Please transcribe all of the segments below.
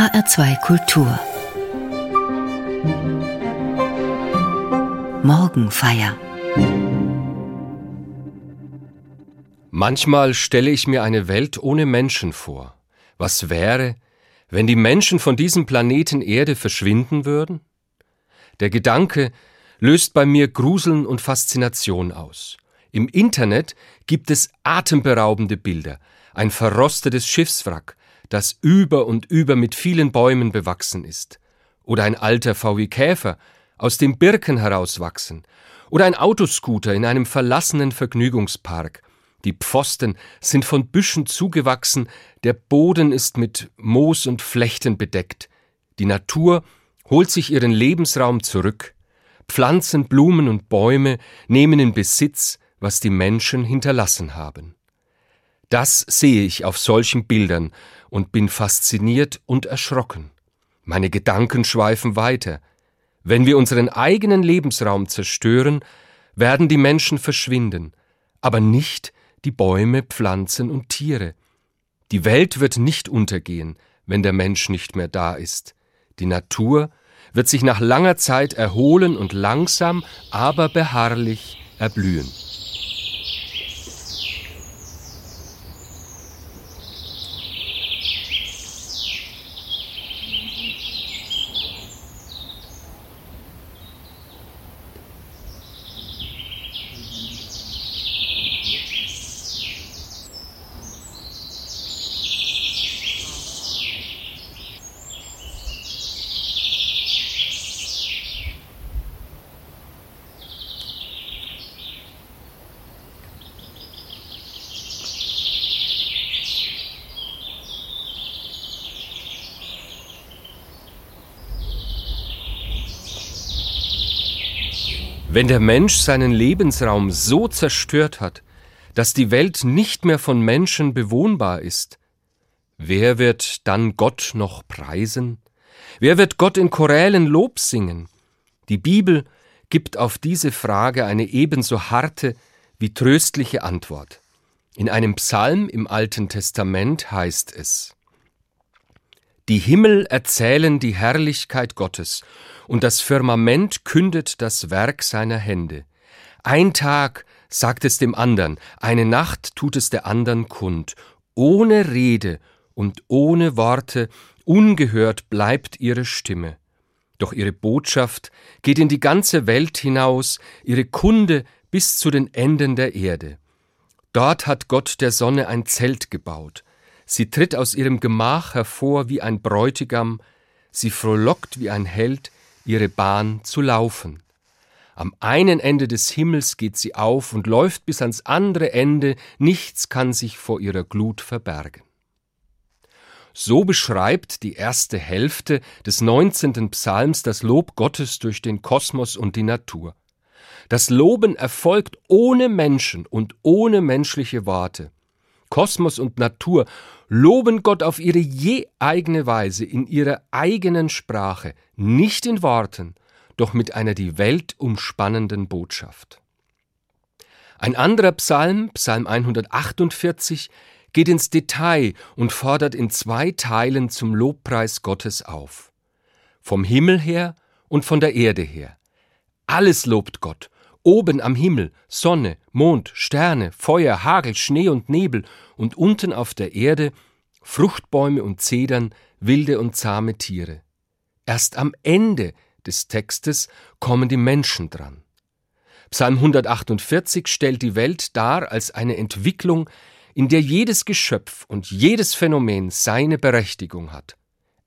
HR2 Kultur Morgenfeier Manchmal stelle ich mir eine Welt ohne Menschen vor. Was wäre, wenn die Menschen von diesem Planeten Erde verschwinden würden? Der Gedanke löst bei mir Gruseln und Faszination aus. Im Internet gibt es atemberaubende Bilder, ein verrostetes Schiffswrack, das über und über mit vielen Bäumen bewachsen ist, oder ein alter VW Käfer, aus dem Birken herauswachsen, oder ein Autoscooter in einem verlassenen Vergnügungspark. Die Pfosten sind von Büschen zugewachsen, der Boden ist mit Moos und Flechten bedeckt. Die Natur holt sich ihren Lebensraum zurück. Pflanzen, Blumen und Bäume nehmen in Besitz, was die Menschen hinterlassen haben. Das sehe ich auf solchen Bildern und bin fasziniert und erschrocken. Meine Gedanken schweifen weiter. Wenn wir unseren eigenen Lebensraum zerstören, werden die Menschen verschwinden, aber nicht die Bäume, Pflanzen und Tiere. Die Welt wird nicht untergehen, wenn der Mensch nicht mehr da ist. Die Natur wird sich nach langer Zeit erholen und langsam, aber beharrlich erblühen. Wenn der Mensch seinen Lebensraum so zerstört hat, dass die Welt nicht mehr von Menschen bewohnbar ist, wer wird dann Gott noch preisen? Wer wird Gott in Chorälen Lob singen? Die Bibel gibt auf diese Frage eine ebenso harte wie tröstliche Antwort. In einem Psalm im Alten Testament heißt es Die Himmel erzählen die Herrlichkeit Gottes, und das Firmament kündet das Werk seiner Hände. Ein Tag sagt es dem andern, eine Nacht tut es der andern kund, ohne Rede und ohne Worte, ungehört bleibt ihre Stimme. Doch ihre Botschaft geht in die ganze Welt hinaus, ihre Kunde bis zu den Enden der Erde. Dort hat Gott der Sonne ein Zelt gebaut. Sie tritt aus ihrem Gemach hervor wie ein Bräutigam, sie frohlockt wie ein Held, ihre Bahn zu laufen. Am einen Ende des Himmels geht sie auf und läuft bis ans andere Ende, nichts kann sich vor ihrer Glut verbergen. So beschreibt die erste Hälfte des 19. Psalms das Lob Gottes durch den Kosmos und die Natur. Das Loben erfolgt ohne Menschen und ohne menschliche Worte. Kosmos und Natur loben Gott auf ihre je eigene Weise, in ihrer eigenen Sprache, nicht in Worten, doch mit einer die Welt umspannenden Botschaft. Ein anderer Psalm, Psalm 148, geht ins Detail und fordert in zwei Teilen zum Lobpreis Gottes auf. Vom Himmel her und von der Erde her. Alles lobt Gott, Oben am Himmel Sonne, Mond, Sterne, Feuer, Hagel, Schnee und Nebel und unten auf der Erde Fruchtbäume und Zedern, wilde und zahme Tiere. Erst am Ende des Textes kommen die Menschen dran. Psalm 148 stellt die Welt dar als eine Entwicklung, in der jedes Geschöpf und jedes Phänomen seine Berechtigung hat.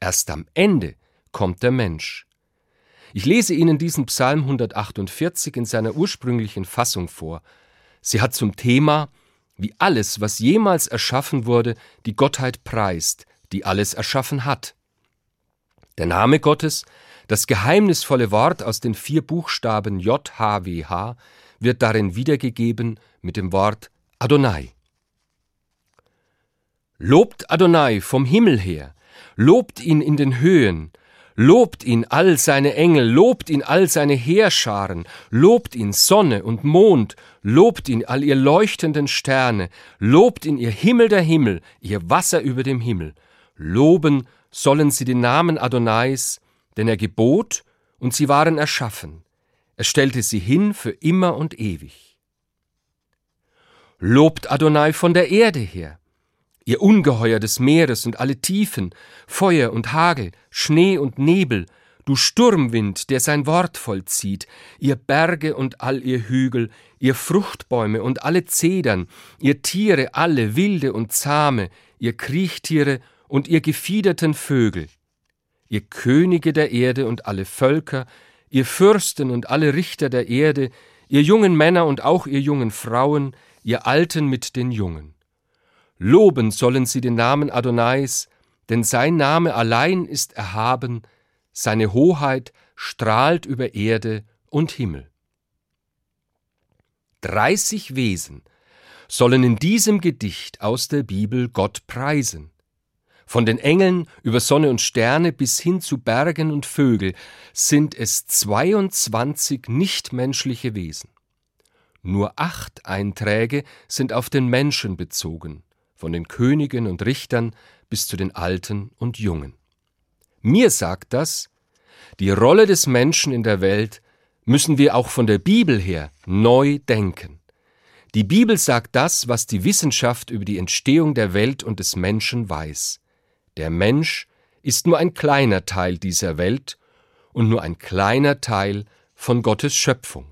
Erst am Ende kommt der Mensch. Ich lese Ihnen diesen Psalm 148 in seiner ursprünglichen Fassung vor. Sie hat zum Thema, wie alles, was jemals erschaffen wurde, die Gottheit preist, die alles erschaffen hat. Der Name Gottes, das geheimnisvolle Wort aus den vier Buchstaben JHWH, wird darin wiedergegeben mit dem Wort Adonai. Lobt Adonai vom Himmel her, lobt ihn in den Höhen, Lobt ihn all seine Engel, lobt ihn all seine Heerscharen, lobt ihn Sonne und Mond, lobt ihn all ihr leuchtenden Sterne, lobt ihn ihr Himmel der Himmel, ihr Wasser über dem Himmel. Loben sollen sie den Namen Adonais, denn er gebot und sie waren erschaffen. Er stellte sie hin für immer und ewig. Lobt Adonai von der Erde her, ihr Ungeheuer des Meeres und alle Tiefen, Feuer und Hagel, Schnee und Nebel, du Sturmwind, der sein Wort vollzieht, ihr Berge und all ihr Hügel, ihr Fruchtbäume und alle Zedern, ihr Tiere alle wilde und zahme, ihr Kriechtiere und ihr gefiederten Vögel, ihr Könige der Erde und alle Völker, ihr Fürsten und alle Richter der Erde, ihr jungen Männer und auch ihr jungen Frauen, ihr Alten mit den Jungen. Loben sollen sie den Namen Adonais, denn sein Name allein ist erhaben, seine Hoheit strahlt über Erde und Himmel. Dreißig Wesen sollen in diesem Gedicht aus der Bibel Gott preisen. Von den Engeln über Sonne und Sterne bis hin zu Bergen und Vögel sind es 22 nichtmenschliche Wesen. Nur acht Einträge sind auf den Menschen bezogen, von den Königen und Richtern bis zu den Alten und Jungen. Mir sagt das, die Rolle des Menschen in der Welt müssen wir auch von der Bibel her neu denken. Die Bibel sagt das, was die Wissenschaft über die Entstehung der Welt und des Menschen weiß. Der Mensch ist nur ein kleiner Teil dieser Welt und nur ein kleiner Teil von Gottes Schöpfung.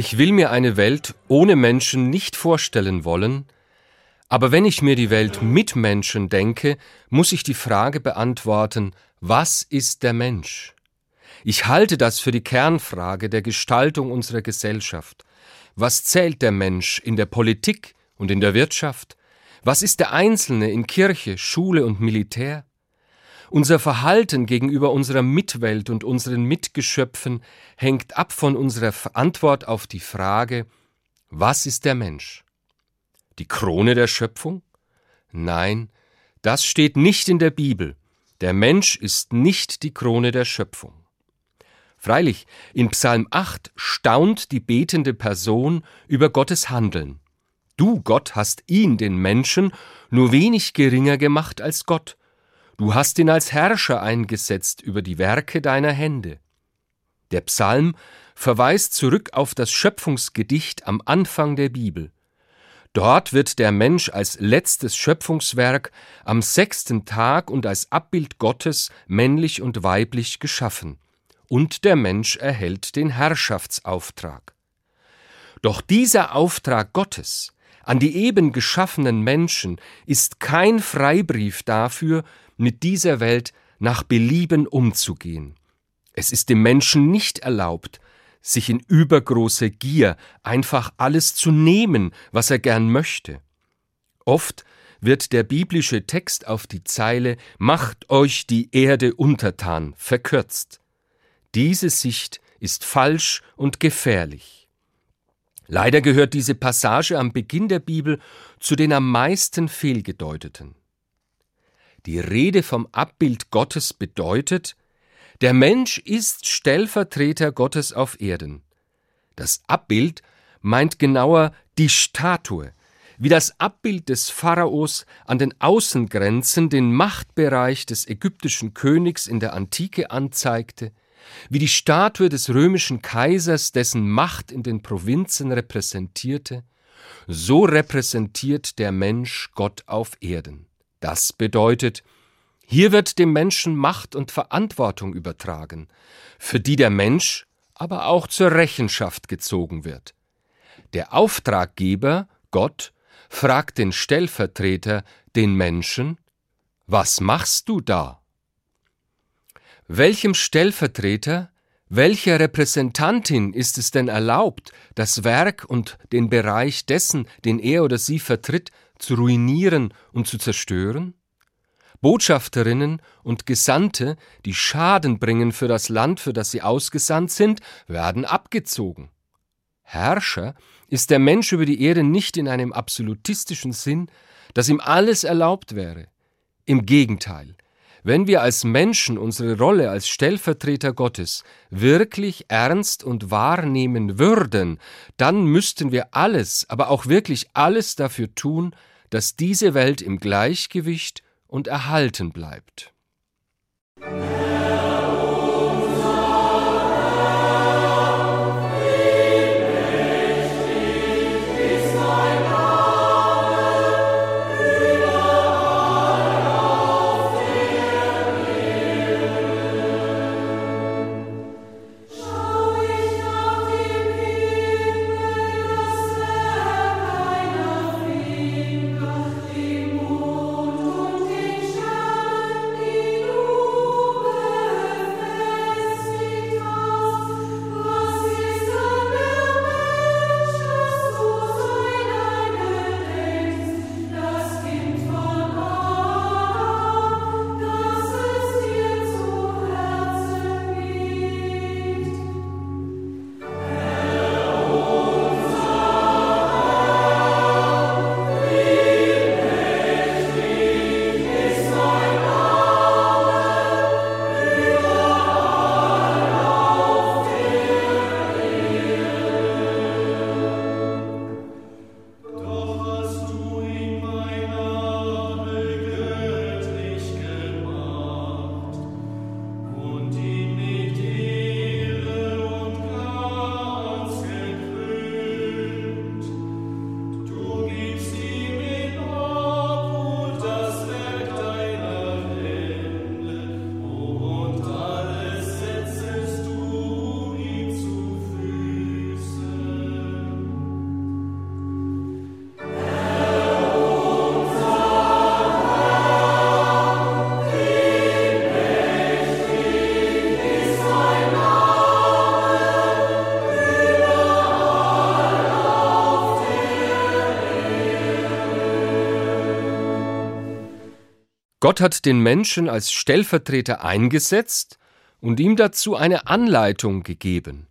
Ich will mir eine Welt ohne Menschen nicht vorstellen wollen, aber wenn ich mir die Welt mit Menschen denke, muss ich die Frage beantworten, was ist der Mensch? Ich halte das für die Kernfrage der Gestaltung unserer Gesellschaft. Was zählt der Mensch in der Politik und in der Wirtschaft? Was ist der Einzelne in Kirche, Schule und Militär? Unser Verhalten gegenüber unserer Mitwelt und unseren Mitgeschöpfen hängt ab von unserer Antwort auf die Frage, was ist der Mensch? Die Krone der Schöpfung? Nein, das steht nicht in der Bibel. Der Mensch ist nicht die Krone der Schöpfung. Freilich, in Psalm 8 staunt die betende Person über Gottes Handeln. Du, Gott, hast ihn, den Menschen, nur wenig geringer gemacht als Gott, Du hast ihn als Herrscher eingesetzt über die Werke deiner Hände. Der Psalm verweist zurück auf das Schöpfungsgedicht am Anfang der Bibel. Dort wird der Mensch als letztes Schöpfungswerk am sechsten Tag und als Abbild Gottes männlich und weiblich geschaffen, und der Mensch erhält den Herrschaftsauftrag. Doch dieser Auftrag Gottes an die eben geschaffenen Menschen ist kein Freibrief dafür, mit dieser Welt nach Belieben umzugehen. Es ist dem Menschen nicht erlaubt, sich in übergroße Gier einfach alles zu nehmen, was er gern möchte. Oft wird der biblische Text auf die Zeile Macht euch die Erde untertan verkürzt. Diese Sicht ist falsch und gefährlich. Leider gehört diese Passage am Beginn der Bibel zu den am meisten fehlgedeuteten. Die Rede vom Abbild Gottes bedeutet, der Mensch ist Stellvertreter Gottes auf Erden. Das Abbild meint genauer die Statue, wie das Abbild des Pharaos an den Außengrenzen den Machtbereich des ägyptischen Königs in der Antike anzeigte, wie die Statue des römischen Kaisers dessen Macht in den Provinzen repräsentierte, so repräsentiert der Mensch Gott auf Erden. Das bedeutet, hier wird dem Menschen Macht und Verantwortung übertragen, für die der Mensch aber auch zur Rechenschaft gezogen wird. Der Auftraggeber, Gott, fragt den Stellvertreter, den Menschen, was machst du da? Welchem Stellvertreter, welcher Repräsentantin ist es denn erlaubt, das Werk und den Bereich dessen, den er oder sie vertritt, zu ruinieren und zu zerstören? Botschafterinnen und Gesandte, die Schaden bringen für das Land, für das sie ausgesandt sind, werden abgezogen. Herrscher ist der Mensch über die Erde nicht in einem absolutistischen Sinn, dass ihm alles erlaubt wäre. Im Gegenteil, wenn wir als Menschen unsere Rolle als Stellvertreter Gottes wirklich ernst und wahrnehmen würden, dann müssten wir alles, aber auch wirklich alles dafür tun, dass diese Welt im Gleichgewicht und erhalten bleibt. Gott hat den Menschen als Stellvertreter eingesetzt und ihm dazu eine Anleitung gegeben.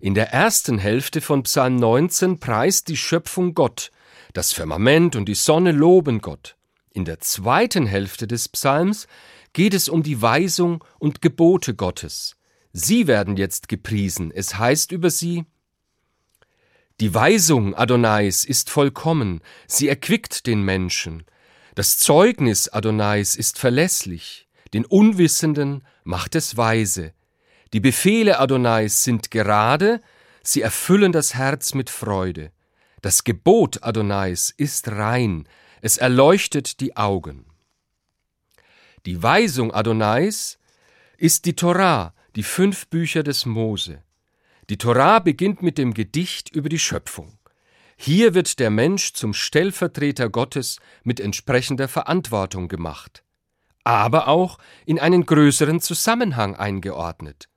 In der ersten Hälfte von Psalm 19 preist die Schöpfung Gott, das Firmament und die Sonne loben Gott. In der zweiten Hälfte des Psalms geht es um die Weisung und Gebote Gottes. Sie werden jetzt gepriesen. Es heißt über sie, die Weisung Adonais ist vollkommen, sie erquickt den Menschen. Das Zeugnis Adonais ist verlässlich, den Unwissenden macht es weise. Die Befehle Adonais sind gerade, sie erfüllen das Herz mit Freude. Das Gebot Adonais ist rein, es erleuchtet die Augen. Die Weisung Adonais ist die Torah, die fünf Bücher des Mose. Die Torah beginnt mit dem Gedicht über die Schöpfung. Hier wird der Mensch zum Stellvertreter Gottes mit entsprechender Verantwortung gemacht, aber auch in einen größeren Zusammenhang eingeordnet.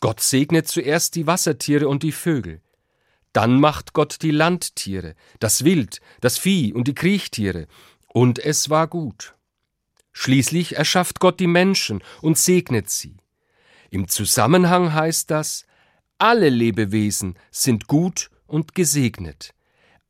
Gott segnet zuerst die Wassertiere und die Vögel, dann macht Gott die Landtiere, das Wild, das Vieh und die Kriechtiere, und es war gut. Schließlich erschafft Gott die Menschen und segnet sie. Im Zusammenhang heißt das, alle Lebewesen sind gut und gesegnet.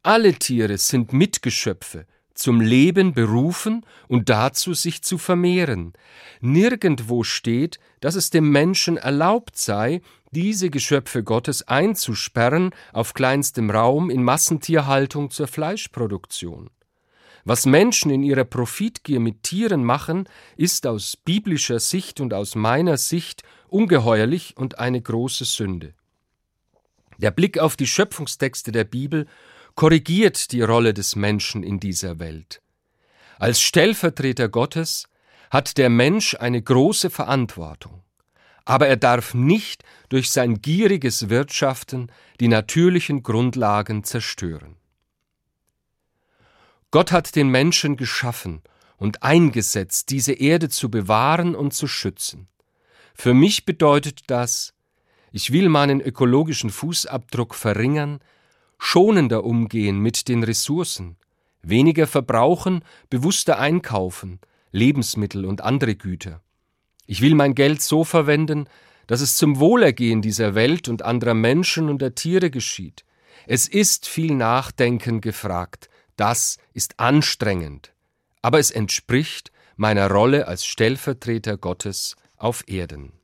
Alle Tiere sind Mitgeschöpfe, zum Leben berufen und dazu sich zu vermehren. Nirgendwo steht, dass es dem Menschen erlaubt sei, diese Geschöpfe Gottes einzusperren auf kleinstem Raum in Massentierhaltung zur Fleischproduktion. Was Menschen in ihrer Profitgier mit Tieren machen, ist aus biblischer Sicht und aus meiner Sicht ungeheuerlich und eine große Sünde. Der Blick auf die Schöpfungstexte der Bibel korrigiert die Rolle des Menschen in dieser Welt. Als Stellvertreter Gottes hat der Mensch eine große Verantwortung, aber er darf nicht durch sein gieriges Wirtschaften die natürlichen Grundlagen zerstören. Gott hat den Menschen geschaffen und eingesetzt, diese Erde zu bewahren und zu schützen. Für mich bedeutet das, ich will meinen ökologischen Fußabdruck verringern, schonender umgehen mit den Ressourcen, weniger verbrauchen, bewusster einkaufen, Lebensmittel und andere Güter. Ich will mein Geld so verwenden, dass es zum Wohlergehen dieser Welt und anderer Menschen und der Tiere geschieht. Es ist viel Nachdenken gefragt, das ist anstrengend, aber es entspricht meiner Rolle als Stellvertreter Gottes auf Erden.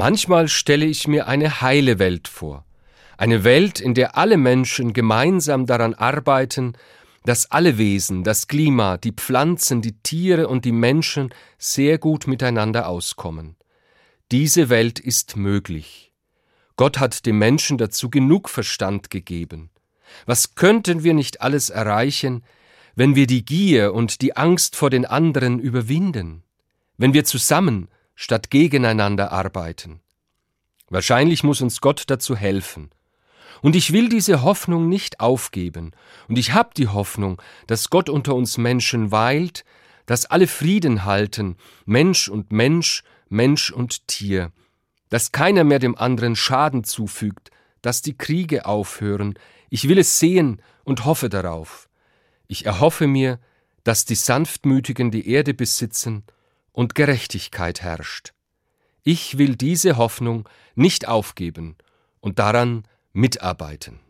Manchmal stelle ich mir eine heile Welt vor, eine Welt, in der alle Menschen gemeinsam daran arbeiten, dass alle Wesen, das Klima, die Pflanzen, die Tiere und die Menschen sehr gut miteinander auskommen. Diese Welt ist möglich. Gott hat dem Menschen dazu genug Verstand gegeben. Was könnten wir nicht alles erreichen, wenn wir die Gier und die Angst vor den anderen überwinden, wenn wir zusammen statt gegeneinander arbeiten? Wahrscheinlich muss uns Gott dazu helfen. Und ich will diese Hoffnung nicht aufgeben, und ich habe die Hoffnung, dass Gott unter uns Menschen weilt, dass alle Frieden halten, Mensch und Mensch, Mensch und Tier, dass keiner mehr dem anderen Schaden zufügt, dass die Kriege aufhören, ich will es sehen und hoffe darauf. Ich erhoffe mir, dass die Sanftmütigen die Erde besitzen und Gerechtigkeit herrscht. Ich will diese Hoffnung nicht aufgeben und daran mitarbeiten.